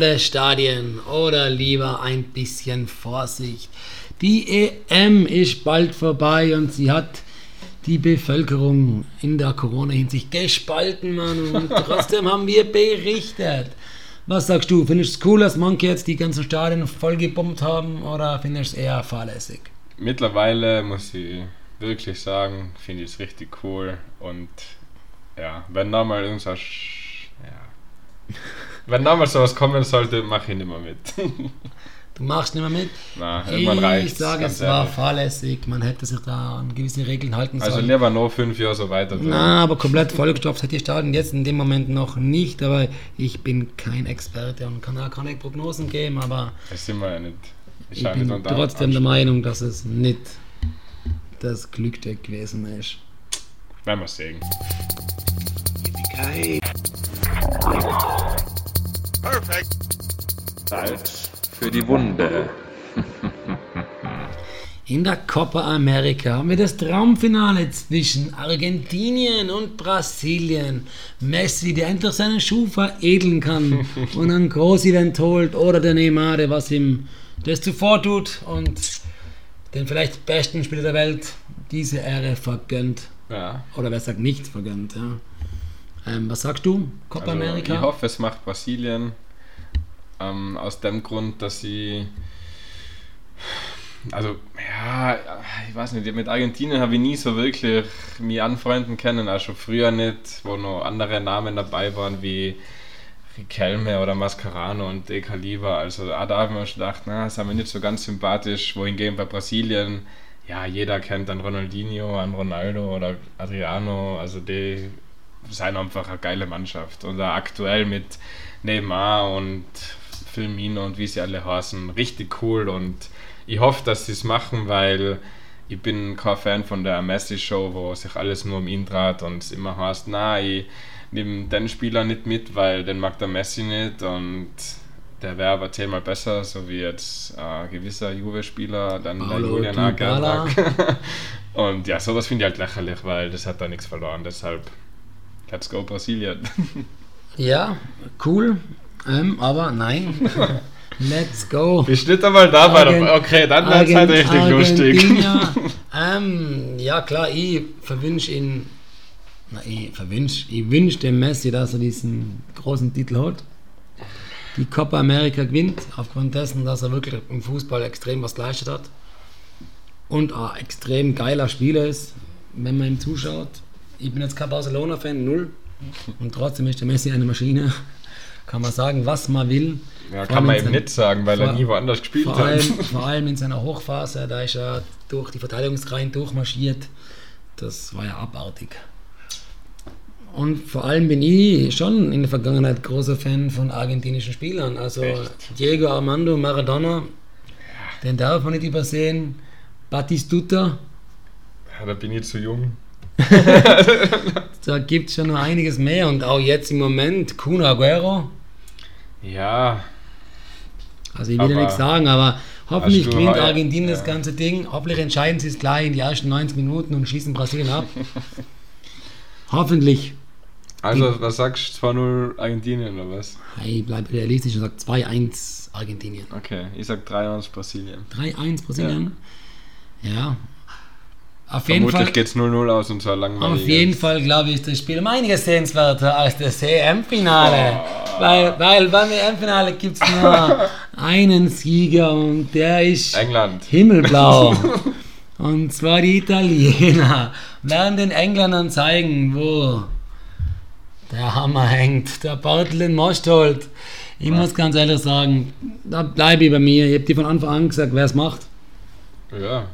volle Stadien oder lieber ein bisschen Vorsicht. Die EM ist bald vorbei und sie hat die Bevölkerung in der Corona-Hinsicht gespalten, Mann. Und trotzdem haben wir berichtet. Was sagst du? Findest du es cool, dass manche jetzt die ganzen Stadien vollgebombt haben oder findest du es eher fahrlässig? Mittlerweile muss ich wirklich sagen, finde ich es richtig cool und ja, wenn da mal irgendwas, ja, wenn da mal sowas kommen sollte, mache ich nicht mehr mit. Du machst nicht mehr mit? Na, irgendwann reicht Ich sage, es war fahrlässig. Man hätte sich da an gewisse Regeln halten Also sollen. lieber noch fünf Jahre so weiter. Na, aber komplett vollgestopft hat die Stadion jetzt in dem Moment noch nicht. Aber ich bin kein Experte und kann auch keine Prognosen geben. Aber Das sind wir ja nicht. ich schaue bin nicht trotzdem der. Meinung, dass es nicht das Glückstück gewesen ist. Werden wir sehen. Salz für die Wunde. In der Copa America haben wir das Traumfinale zwischen Argentinien und Brasilien. Messi, der endlich seinen Schuh veredeln kann und ein Groß-Event holt oder der Neymar, der was ihm das zuvor tut und den vielleicht besten Spieler der Welt diese Ehre vergönnt. Ja. Oder wer sagt nicht vergönnt, ja. Ähm, was sagst du? Copa Also, America? Ich hoffe, es macht Brasilien. Ähm, aus dem Grund, dass sie. Also, ja, ich weiß nicht, mit Argentinien habe ich nie so wirklich mich anfreunden können, auch schon früher nicht, wo noch andere Namen dabei waren wie Riquelme oder Mascarano und De Caliba. Also, auch da habe ich mir schon gedacht, na, das ist mir nicht so ganz sympathisch. Wohingegen bei Brasilien, ja, jeder kennt einen Ronaldinho, einen Ronaldo oder Adriano, also die sind einfach eine geile Mannschaft. Und aktuell mit Neymar und Firmino und wie sie alle heißen, richtig cool und ich hoffe, dass sie es machen, weil ich bin kein Fan von der Messi-Show, wo sich alles nur um ihn dreht und es immer heißt, na, ich nehme den Spieler nicht mit, weil den mag der Messi nicht und der wäre aber zehnmal besser, so wie jetzt äh, ein gewisser Juve-Spieler, dann der Paulo Julian mag. Und ja, sowas finde ich halt lächerlich, weil das hat da nichts verloren, deshalb let's go Brasilien. Ja, cool. Ähm, aber nein. Let's go. Bist nicht einmal da bei Argen-. Okay, dann wird es halt richtig lustig. Ähm, ja klar, ich verwünsche ihn, na ich verwünsche, ich wünsche dem Messi, dass er diesen großen Titel holt. Die Copa America gewinnt, aufgrund dessen, dass er wirklich im Fußball extrem was geleistet hat. Und ein extrem geiler Spieler ist, wenn man ihm zuschaut. Ich bin jetzt kein Barcelona-Fan, null. Und trotzdem ist der Messi eine Maschine. Kann man sagen, was man will. Ja, Vor kann man eben nicht sagen, weil er vor- nie woanders gespielt vor hat. allem, vor allem in seiner Hochphase, da ist er durch die Verteidigungsreihen durchmarschiert. Das war ja abartig. Und vor allem bin ich schon in der Vergangenheit großer Fan von argentinischen Spielern. Also Echt? Diego Armando Maradona, den darf man nicht übersehen. Batistuta, Ja, da bin ich zu jung. da gibt es schon noch einiges mehr. Und auch jetzt im Moment Kun Aguero. Ja, Also ich will ja nichts sagen, aber hoffentlich gewinnt heuer- Argentinien das ja. ganze Ding. Hoffentlich entscheiden sie es gleich in die ersten 90 Minuten und schießen Brasilien ab. hoffentlich. also was sagst du? 2-0 Argentinien oder was? Ich bleibe realistisch und sage 2-1 Argentinien. Okay, ich sag 3-1 Brasilien. 3-1 Brasilien. Ja. Auf jeden Vermutlich Fall. geht es 0-0 aus und zwar langweilig. Auf jeden Fall glaube ich, das Spiel um einiges sehenswerter als das EM-Finale. Weil, weil beim EM-Finale gibt es nur einen Sieger und der ist England. himmelblau. und zwar die Italiener. Werden den Engländern zeigen, wo der Hammer hängt, der Bartel in Mosthold. Ich muss ganz ehrlich sagen, da bleibe ich bei mir. Ich habe dir von Anfang an gesagt, wer es macht. Ja.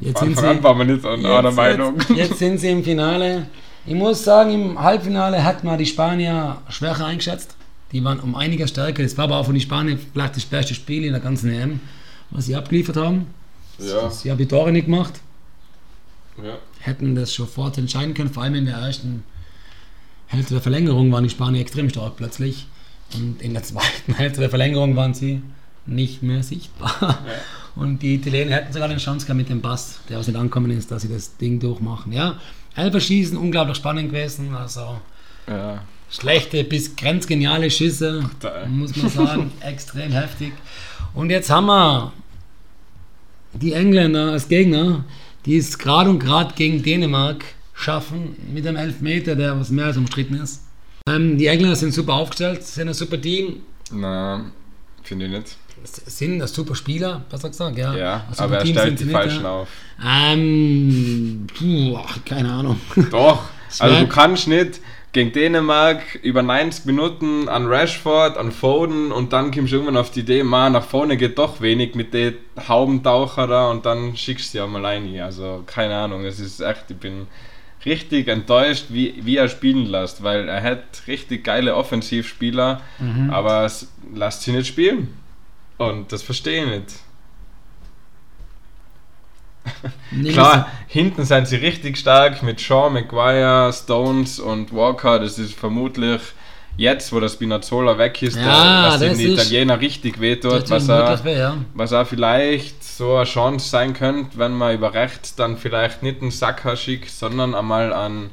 Jetzt Von sind Anfang sie, an waren wir nicht an einer Meinung. Jetzt, jetzt sind sie im Finale. Ich muss sagen, im Halbfinale hat man die Spanier schwächer eingeschätzt. Die waren um einiges stärker. Das war aber auch von den Spaniern vielleicht das beste Spiel in der ganzen EM, was sie abgeliefert haben. Ja. Sie haben die Tore nicht gemacht. ja. Hätten das vorher entscheiden können. Vor allem in der ersten Hälfte der Verlängerung waren die Spanier extrem stark plötzlich. Und in der zweiten Hälfte der Verlängerung waren sie nicht mehr sichtbar. Und die Italiener hätten sogar eine Chance gehabt mit dem Bass, der aus nicht angekommen ist, dass sie das Ding durchmachen. Ja, Elfer schießen, unglaublich spannend gewesen. Also ja. Schlechte bis grenzgeniale Schüsse, Da- muss man sagen. Extrem heftig. Und jetzt haben wir die Engländer als Gegner, die es gerade und gerade gegen Dänemark schaffen, mit einem Elfmeter, der was mehr als umstritten ist. Ähm, die Engländer sind super aufgestellt, sind ein super Team, Na, finde ich nicht. Sind ein super Spieler, was sagst du? Ja, Ja, super aber er Team stellt die nicht, Falschen ja. auf. Ähm, puh, keine Ahnung. Doch, also du kannst nicht gegen Dänemark über 90 Minuten an Rashford, an Foden und dann kommst du irgendwann auf die Idee, man, nach vorne geht doch wenig mit den Haubentaucher da und dann schickst du sie einmal rein. Also keine Ahnung, es ist echt, ich bin richtig enttäuscht, wie, wie er spielen lässt, weil er hat richtig geile Offensivspieler, Mhm. aber es lässt sie nicht spielen. Und das verstehe ich nicht. Nimm Klar, hinten sind sie richtig stark mit Shaw, Maguire, Stones und Walker. Das ist vermutlich jetzt, wo der Spinazzola weg ist, Ja, das den Italiener richtig wehtut, das was er, weh, ja. was er vielleicht so eine Chance sein könnte, wenn man über rechts dann vielleicht nicht einen Saka schickt, sondern einmal an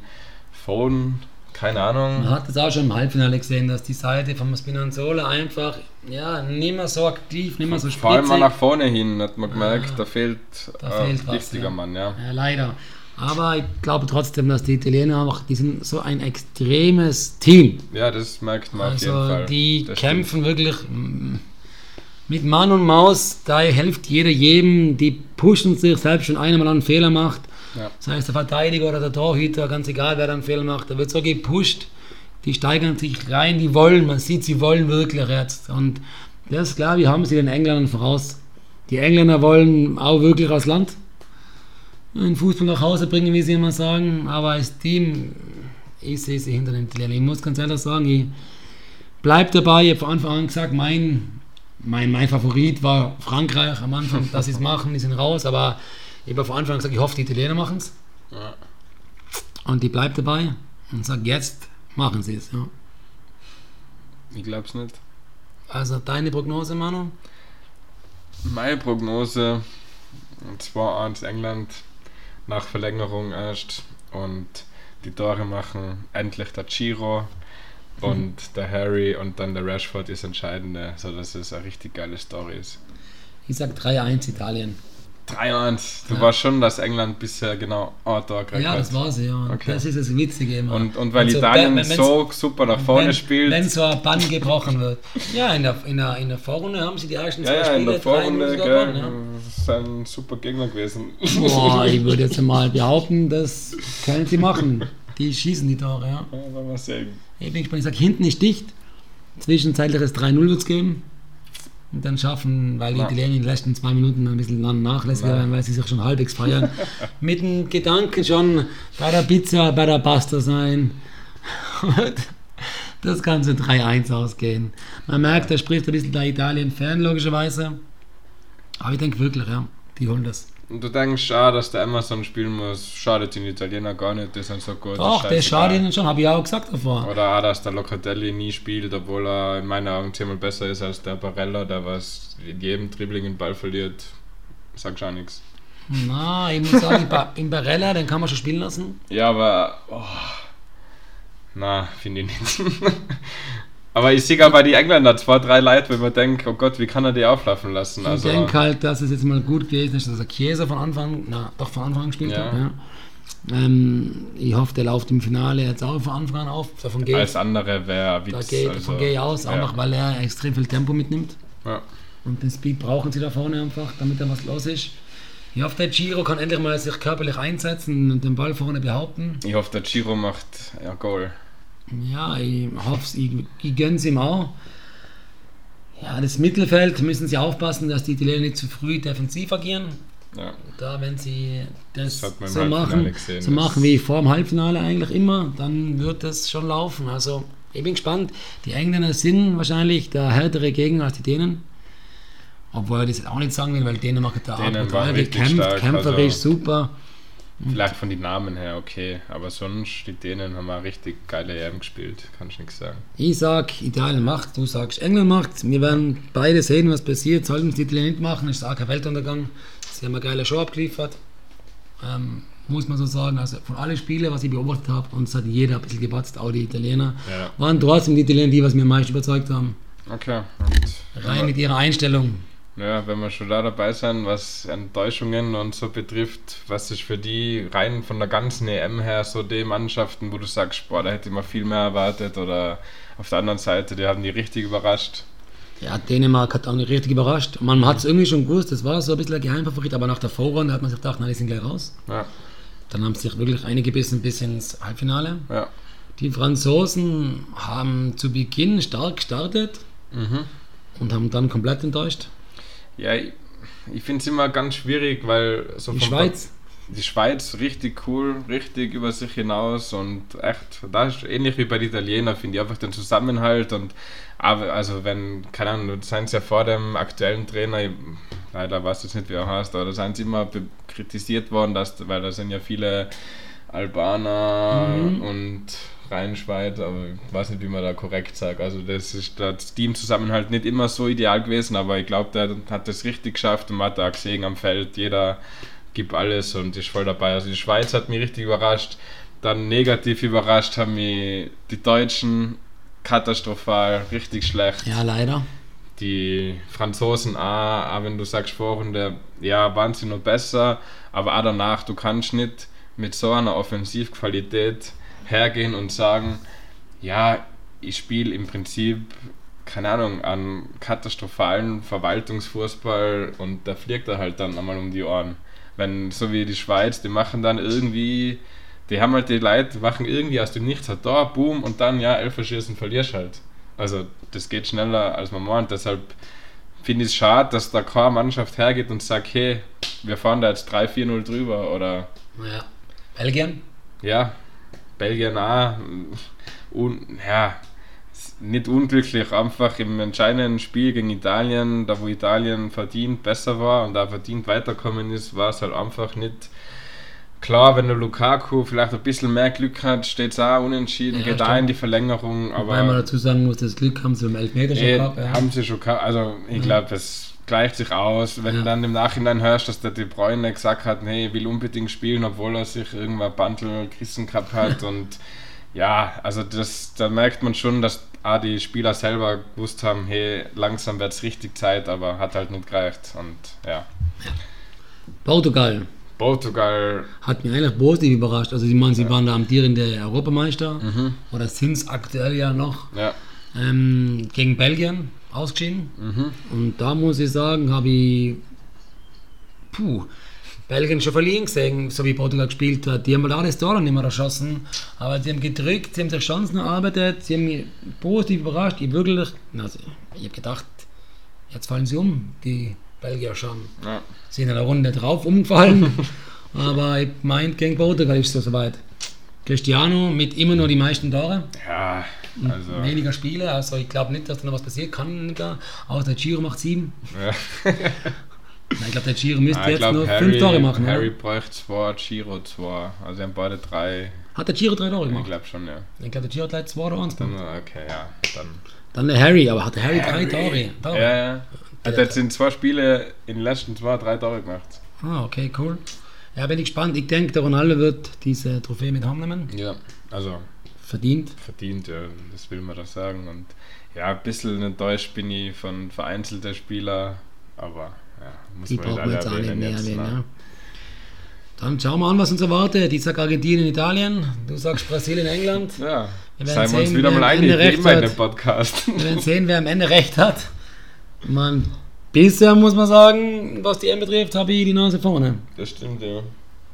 Phone, keine Ahnung. Man hat es auch schon im Halbfinale gesehen, dass die Seite von Spinazzola einfach ja, nicht mehr so aktiv, nicht mehr so Vor allem mal spitzig. nach vorne hin hat man gemerkt, Ah, da fehlt da ein fehlt was, richtiger ja. Mann, ja. Ja, leider. Aber ich glaube trotzdem, dass die Italiener auch, die sind so ein extremes Team. Ja, das merkt man auf jeden Also Fall. die Das kämpfen wirklich mm, mit Mann und Maus, da hilft jeder jedem, die pushen sich, selbst wenn einer mal einen Fehler macht, Ja. sei es der Verteidiger oder der Torhüter, ganz egal wer da einen Fehler macht, da wird so gepusht, die steigern sich rein, die wollen, man sieht, sie wollen wirklich jetzt. Und das ist klar, wir haben sie den Engländern voraus. Die Engländer wollen auch wirklich aus Land den Fußball nach Hause bringen, wie sie immer sagen, aber als Team, ich sehe sie hinter den Italienern. Ich muss ganz ehrlich sagen, ich bleibe dabei, ich habe von Anfang an gesagt, mein, mein, mein Favorit war Frankreich am Anfang, dass sie es machen, die sind raus, aber ich habe von Anfang an gesagt, ich hoffe, die Italiener machen es. Ja. Und die bleibt dabei und sagt, jetzt machen sie es. Ja. Ich glaube es nicht. Also deine Prognose, Manu? Meine Prognose 2-1 England nach Verlängerung erst und die Tore machen endlich der Giro und der Harry und dann der Rashford ist entscheidende, sodass es eine richtig geile Story ist. Ich sag 3-1 Italien. 3-1. Du Ja. warst schon, dass England bisher genau gekriegt Ja, hat. das war sie, ja. Okay. Das ist das Witzige immer. Und, und weil Also, Italien wenn- so super nach vorne wenn, spielt, Wenn so ein Bann gebrochen wird. Ja, in der, in der, in der Vorrunde haben sie die ersten ja, zwei ja, Spiele in der 3-0 Vorrunde, gell, das ist ein super Gegner gewesen. ja. Boah, ich würde jetzt mal behaupten, das können sie machen. Die schießen die Tore, ja. Ja, wollen wir sehen. Ich bin gespannt. Ich sage, hinten ist dicht. Zwischenzeitliches 3-0 wird es geben. Und dann schaffen, weil die Ja. Italiener in den letzten zwei Minuten ein bisschen nach- nachlässiger werden, weil sie sich schon halbwegs feiern. Mit dem Gedanken schon bei der Pizza, bei der Pasta sein. Und das kann so 3-1 ausgehen. Man merkt, da spricht ein bisschen der Italien-Fan, logischerweise. Aber ich denke wirklich, ja, die holen das. Und du denkst, ah, dass der Amazon spielen muss, schadet den Italiener gar nicht, die sind so gut. Doch, der schadet ihnen schon, habe ich auch gesagt davor. Oder auch, dass der Locatelli nie spielt, obwohl er in meinen Augen zehnmal besser ist als der Barella, der was in jedem Dribbling den Ball verliert. Sag schon nichts. Na, ich muss sagen, in Barella, den kann man schon spielen lassen. Ja, aber. Oh, na, finde ich nicht. aber ich sehe bei die Engländer zwei, drei Leute, wenn man denkt, oh Gott, wie kann er die auflaufen lassen? Ich Also, denke halt, dass es jetzt mal gut gewesen ist, dass der Chiesa von Anfang, na, doch von Anfang an gespielt Ja. hat. Ja. Ähm, ich hoffe, der läuft im Finale jetzt auch von Anfang an auf. Davon gehe ich, andere wäre da Witz. gehe, also, davon gehe ich aus, auch ja. noch, weil er extrem viel Tempo mitnimmt. Ja. Und den Speed brauchen sie da vorne einfach, damit da was los ist. Ich hoffe, der Giro kann endlich mal sich körperlich einsetzen und den Ball vorne behaupten. Ich hoffe, der Giro macht ja Goal. Ja, ich hoffe ich, ich gönne es ihm auch. Ja, das Mittelfeld müssen sie aufpassen, dass die Italiener nicht zu früh defensiv agieren. Ja. Da, wenn sie das, Das hat so machen, gesehen, so machen wie vor dem Halbfinale eigentlich immer, dann wird das schon laufen. Also ich bin gespannt. Die Engländer sind wahrscheinlich der härtere Gegner als die Dänen. Obwohl ich das auch nicht sagen will, weil Dänen machen da brutal gekämpft, stark, kämpferisch, also- super. Vielleicht von den Namen her okay, aber sonst, die Dänen haben auch richtig geile EM gespielt, kann ich nichts sagen. Ich sag, Italien macht, du sagst, England macht. Wir werden beide sehen, was passiert. Sollten die Italiener nicht machen, ist es auch kein Weltuntergang. Sie haben eine geile Show abgeliefert. Ähm, muss man so sagen. Also von allen Spielen, was ich beobachtet habe, und es hat jeder ein bisschen gepatzt, auch die Italiener, Ja. waren trotzdem die Italiener die, was mir am meisten überzeugt haben. Okay. Und Rein mit ihrer Einstellung. Ja, wenn wir schon da dabei sind, was Enttäuschungen und so betrifft, was ist für die rein von der ganzen EM her so die Mannschaften, wo du sagst, boah, da hätte ich mal viel mehr erwartet oder auf der anderen Seite, die haben die richtig überrascht. Ja, Dänemark hat auch nicht richtig überrascht. Man hat es irgendwie schon gewusst, das war so ein bisschen ein Geheimfavorit, aber nach der Vorrunde hat man sich gedacht, na, die sind gleich raus. Ja, Dann haben sich wirklich einige bissen bis ins Halbfinale. ja. Die Franzosen haben zu Beginn stark gestartet Mhm. und haben dann komplett enttäuscht. Ja, ich, ich finde es immer ganz schwierig, weil so Die Schweiz, Die Schweiz richtig cool, richtig über sich hinaus und echt, da ist ähnlich wie bei den Italienern, finde ich einfach den Zusammenhalt und also wenn, keine Ahnung, du seien ja vor dem aktuellen Trainer, ich, leider weiß jetzt nicht, wie er heißt, aber da seien sie immer kritisiert worden, dass, weil da sind ja viele Albaner Mhm. und Rheinschweiz, aber ich weiß nicht, wie man da korrekt sagt. Also das ist das Teamzusammenhalt nicht immer so ideal gewesen, aber ich glaube, der hat das richtig geschafft und man hat da gesehen am Feld, jeder gibt alles und ist voll dabei. Also die Schweiz hat mich richtig überrascht. Dann negativ überrascht haben mich die Deutschen katastrophal, richtig schlecht. ja leider. Die Franzosen auch, auch wenn du sagst Vorrunde, ja, waren sie noch besser, aber auch danach, du kannst nicht mit so einer Offensivqualität hergehen und sagen, ja, ich spiele im Prinzip, keine Ahnung, an katastrophalen Verwaltungsfußball und da fliegt er halt dann einmal um die Ohren. Wenn, so wie die Schweiz, die machen dann irgendwie, die haben halt die Leute, machen irgendwie aus dem Nichts halt da, boom, und dann, ja, elf schießen, verlierst halt. Also, das geht schneller als man meint, deshalb finde ich es schade, dass da keine Mannschaft hergeht und sagt, hey, wir fahren da jetzt 3-4-0 drüber oder Ja. Belgien? ja, Belgien auch. Un, ja, nicht unglücklich, einfach im entscheidenden Spiel gegen Italien, da wo Italien verdient besser war und da verdient weiterkommen ist, war es halt einfach nicht. Klar, wenn der Lukaku vielleicht ein bisschen mehr Glück hat, steht es auch unentschieden, Ja, geht auch stimmt. in die Verlängerung, Wobei man aber dazu sagen muss, das Glück haben sie beim Elfmeter schon eh, gehabt. Ja. haben sie schon gehabt. Also ich glaube, es gleicht sich aus. Wenn Ja. du dann im Nachhinein hörst, dass der De Bruyne gesagt hat, nee, ich will unbedingt spielen, obwohl er sich irgendwann Bandel gerissen gehabt hat und ja, also das, da merkt man schon, dass auch die Spieler selber gewusst haben, hey, langsam wird es richtig Zeit, aber hat halt nicht gereicht und ja. Portugal Portugal, hat mich eigentlich positiv überrascht. Also, ich meine, sie waren der amtierende Europameister Mhm. oder sind es aktuell ja noch. ja, Ähm, gegen Belgien ausgeschieden. Mhm. Und da muss ich sagen, habe ich puh, Belgien schon verlieren gesehen, so wie Portugal gespielt hat. Die haben halt das Tor nicht mehr erschossen, aber sie haben gedrückt, sie haben sich Chancen erarbeitet, sie haben mich positiv überrascht. Ich wirklich, also, ich habe gedacht, jetzt fallen sie um, die Belgier schon. ja. sind in der Runde drauf umgefallen. aber ich meint, gegen Portugal ist es so soweit. Cristiano mit immer nur die meisten Tore, ja, also weniger Spiele, also ich glaube nicht, dass da noch was passiert kann. Da. Außer der Giro macht sieben. ja. Nein, ich glaube, der Giro müsste Ah, ich jetzt glaube, nur Harry, fünf Tore machen. Harry oder? bräuchte zwei, Giro zwei, also sie haben beide drei, Hat der Giro drei Tore ich gemacht? glaube schon, ja. Ich glaube, der Giro hat gleich zwei oder eins Dann, gemacht. okay, ja, dann. Dann der Harry, aber hat der Harry, drei Tore? Tore? Ja, ja. Hat jetzt in zwei Spiele in den letzten zwei, drei Tore gemacht. Ah, okay, cool. Ja, bin ich gespannt. Ich denke, der Ronaldo wird diese Trophäe mit heimnehmen. Ja. Also Verdient. verdient, ja, das will man doch sagen. Und ja, ein bisschen enttäuscht bin ich von vereinzelten Spielern, aber ja, muss Die man nicht brauchen jetzt auch nicht mehr jetzt. erwähnen. ne? Dann schauen wir an, was uns erwartet. Ich sage Argentinien, Italien. Du sagst Brasilien, England. Ja, Wir werden seien wir uns sehen, wieder mal einig, wie immer in dem Podcast. Wir werden sehen, wer am Ende recht hat. Man, bisher muss man sagen, was die M betrifft, habe ich die Nase vorne. Das stimmt, ja.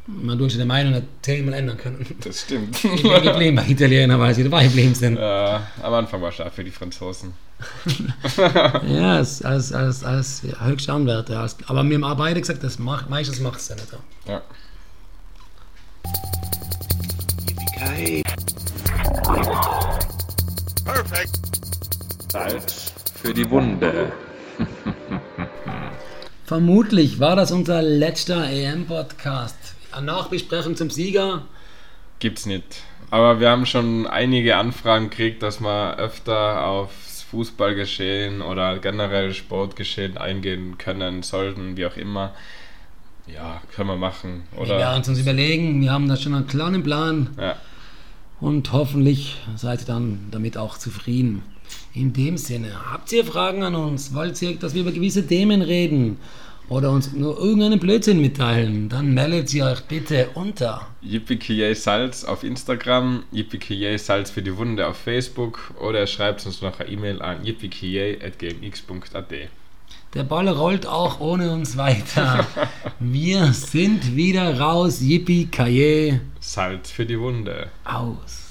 Man durch die Meinung nicht zehnmal ändern können. Das stimmt. Ich bin geblieben bei Italiener, weil sie dabei geblieben sind. ja, am Anfang war es stark für die Franzosen. Ja, als, als, als, als höchste Anwärter. Als, aber wir haben auch beide gesagt, das macht, meistens macht es ja nicht. Ja. Salz für die Wunde. Vermutlich war das unser letzter EM-Podcast. Eine Nachbesprechung zum Sieger. Gibt's nicht. Aber wir haben schon einige Anfragen gekriegt, dass wir öfter aufs Fußballgeschehen oder generell Sportgeschehen eingehen können, sollten, wie auch immer. Ja, können wir machen. Wir werden Oder? uns überlegen, wir haben da schon einen kleinen Plan Ja. und hoffentlich seid ihr dann damit auch zufrieden. In dem Sinne, habt ihr Fragen an uns? Wollt ihr, dass wir über gewisse Themen reden? Oder uns nur irgendeinen Blödsinn mitteilen? Dann meldet ihr euch bitte unter. Yippie Salz auf Instagram, Yippie Salz für die Wunde auf Facebook oder schreibt uns noch eine E-Mail an yippie.gmx.at. Der Ball rollt auch ohne uns weiter. Wir sind wieder raus. Yippie, Kaye, Salz für die Wunde. aus.